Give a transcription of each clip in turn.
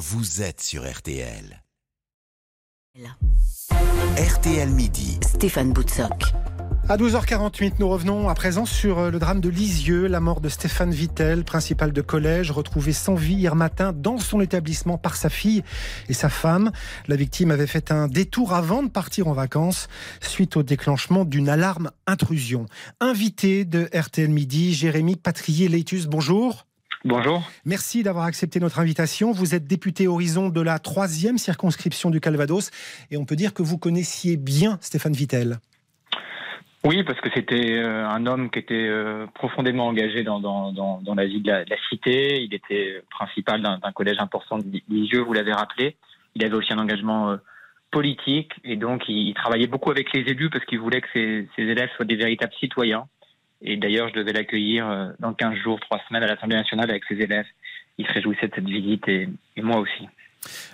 vous êtes sur RTL. RTL Midi. Stéphane Boutsock. À 12h48, nous revenons à présent sur euh, le drame de Lisieux, la mort de Stéphane Vittel, principal de collège, retrouvé sans vie hier matin dans son établissement par sa fille et sa femme. La victime avait fait un détour avant de partir en vacances suite au déclenchement d'une alarme intrusion. Invité de RTL Midi, Jérémy Patrier-Leitus, bonjour. Bonjour. Merci d'avoir accepté notre invitation. Vous êtes député Horizon de la troisième circonscription du Calvados et on peut dire que vous connaissiez bien Stéphane Vittel. Oui, parce que c'était euh, un homme qui était euh, profondément engagé dans, dans, dans, la vie de la, cité. Il était principal d'un collège important de Lisieux, vous l'avez rappelé. Il avait aussi un engagement euh, politique et donc il, travaillait beaucoup avec les élus parce qu'il voulait que ses, ses, élèves soient des véritables citoyens. Et d'ailleurs, je devais l'accueillir dans 15 jours, 3 semaines à l'Assemblée nationale avec ses élèves. Il se réjouissait de cette visite et, et moi aussi.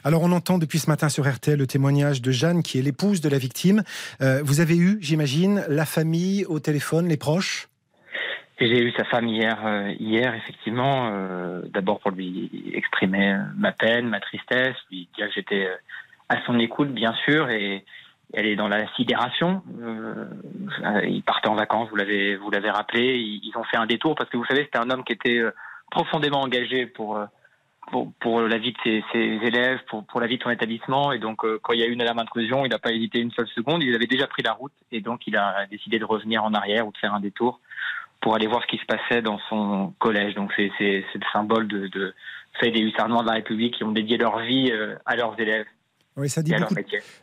Alors on entend depuis ce matin sur RTL le témoignage de Jeanne qui est l'épouse de la victime. Euh, vous avez eu, j'imagine, la famille au téléphone, les proches? J'ai eu sa femme hier, euh, hier effectivement, euh, d'abord pour lui exprimer ma peine, ma tristesse, lui dire que j'étais à son écoute, bien sûr, et elle est dans la sidération. ils partaient en vacances, vous l'avez, vous l'avez rappelé. Ils, ont fait un détour parce que vous savez, c'était un homme qui était profondément engagé pour pour, pour, la vie de ses, élèves, pour, pour, la vie de son établissement. Et donc, euh, quand il y a eu une alarme d'intrusion, il n'a pas hésité une seule seconde. Il avait déjà pris la route et donc il a décidé de revenir en arrière ou de faire un détour pour aller voir ce qui se passait dans son collège. Donc, c'est le symbole de, de des hussards de la République qui ont dédié leur vie euh, à leurs élèves. Oui, ça dit, beaucoup,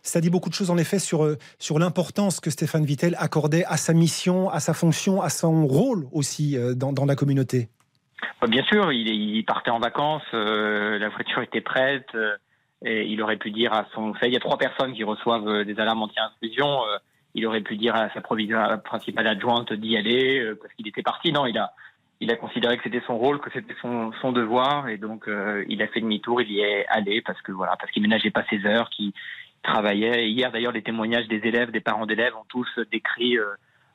ça dit beaucoup de choses en effet sur, euh, sur l'importance que Stéphane Vittel accordait à sa mission, à sa fonction, à son rôle aussi dans, dans la communauté. Bah, bien sûr, il, partait en vacances, euh, la voiture était prête, euh, et il aurait pu dire à son... il y a trois personnes qui reçoivent euh, des alarmes anti-intrusion. il aurait pu dire à sa principale adjointe d'y aller parce qu'il était parti. Non, il a, il a considéré que c'était son rôle, que c'était son, devoir, et donc il a fait demi-tour. Il y est allé parce que voilà, parce qu'il ménageait pas ses heures, qu'il travaillait. hier, d'ailleurs, les témoignages des élèves, des parents d'élèves ont tous décrit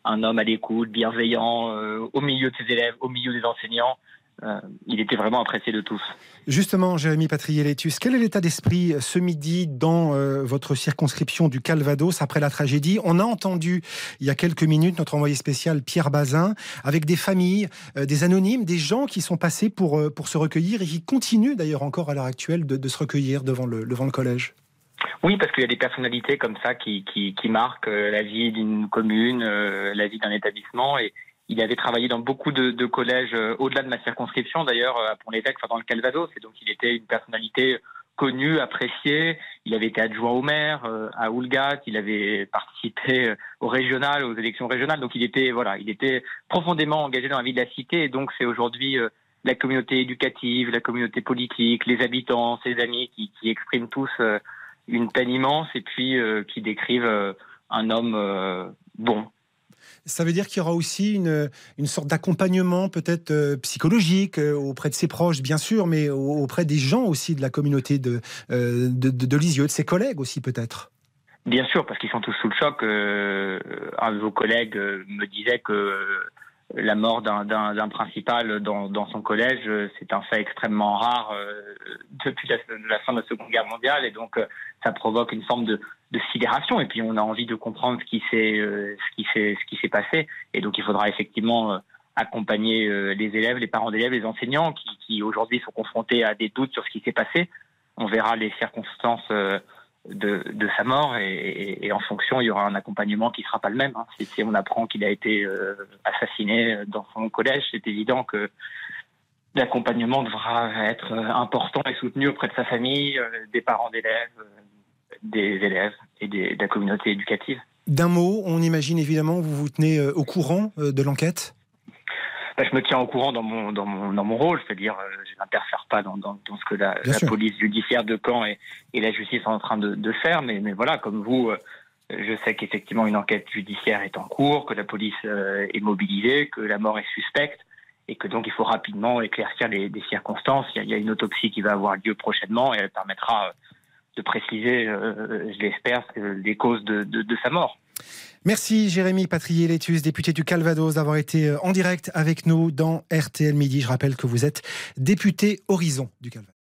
un homme à l'écoute, bienveillant, au milieu de ses élèves, au milieu des enseignants. Euh, il était vraiment apprécié de tous. Justement, Jérémy Patrier-Létus, quel est l'état d'esprit euh, ce midi dans euh, votre circonscription du Calvados après la tragédie? On a entendu il y a quelques minutes notre envoyé spécial Pierre Bazin avec des familles, des anonymes, des gens qui sont passés pour, pour se recueillir et qui continuent d'ailleurs encore à l'heure actuelle de, se recueillir devant le, devant le collège. Oui, parce qu'il y a des personnalités comme ça qui, qui, qui marquent la vie d'une commune, la vie d'un établissement et, il avait travaillé dans beaucoup de, de collèges euh, au-delà de ma circonscription, d'ailleurs, euh, à Pont-l'Évêque, enfin dans le Calvados. Et donc, il était une personnalité connue, appréciée. Il avait été adjoint au maire euh, à Oulgat. Il avait participé au régional, aux élections régionales. Donc, il était, voilà, il était profondément engagé dans la vie de la cité. Et donc, c'est aujourd'hui la communauté éducative, la communauté politique, les habitants, ses amis qui, qui expriment tous une peine immense et puis qui décrivent un homme bon, ça veut dire qu'il y aura aussi une, une sorte d'accompagnement peut-être euh, psychologique euh, auprès de ses proches, bien sûr, mais auprès des gens aussi de la communauté de, euh, de, de, Lisieux, de ses collègues aussi peut-être. Bien sûr, parce qu'ils sont tous sous le choc. un de vos collègues me disait que la mort d'un principal dans, dans, son collège, c'est un fait extrêmement rare depuis la, fin de la Seconde Guerre mondiale, et donc ça provoque une forme de, sidération et puis on a envie de comprendre ce qui s'est euh, ce qui s'est ce qui s'est passé et donc il faudra effectivement euh, accompagner euh, les élèves, les parents d'élèves, les enseignants qui, aujourd'hui sont confrontés à des doutes sur ce qui s'est passé. On verra les circonstances de, sa mort et, en fonction il y aura un accompagnement qui sera pas le même. Hein. Si, on apprend qu'il a été assassiné dans son collège, c'est évident que l'accompagnement devra être important et soutenu auprès de sa famille, des parents d'élèves, des élèves et de la communauté éducative. D'un mot, on imagine évidemment vous vous tenez euh, au courant euh, de l'enquête? Bah, je me tiens au courant dans mon, dans mon, dans mon rôle, c'est-à-dire euh, je n'interfère pas dans, dans, ce que la, police judiciaire de Caen et, et, la justice sont en train de, de faire, mais, mais, voilà, comme vous, je sais qu'effectivement une enquête judiciaire est en cours, que la police est mobilisée, que la mort est suspecte, et que donc il faut rapidement éclaircir les, circonstances. Il y, a, une autopsie qui va avoir lieu prochainement et elle permettra de préciser, euh, je l'espère, les causes de, sa mort. Merci Jérémy Patrier-Létus, député du Calvados, d'avoir été euh, en direct avec nous dans RTL Midi. Je rappelle que vous êtes député Horizon du Calvados.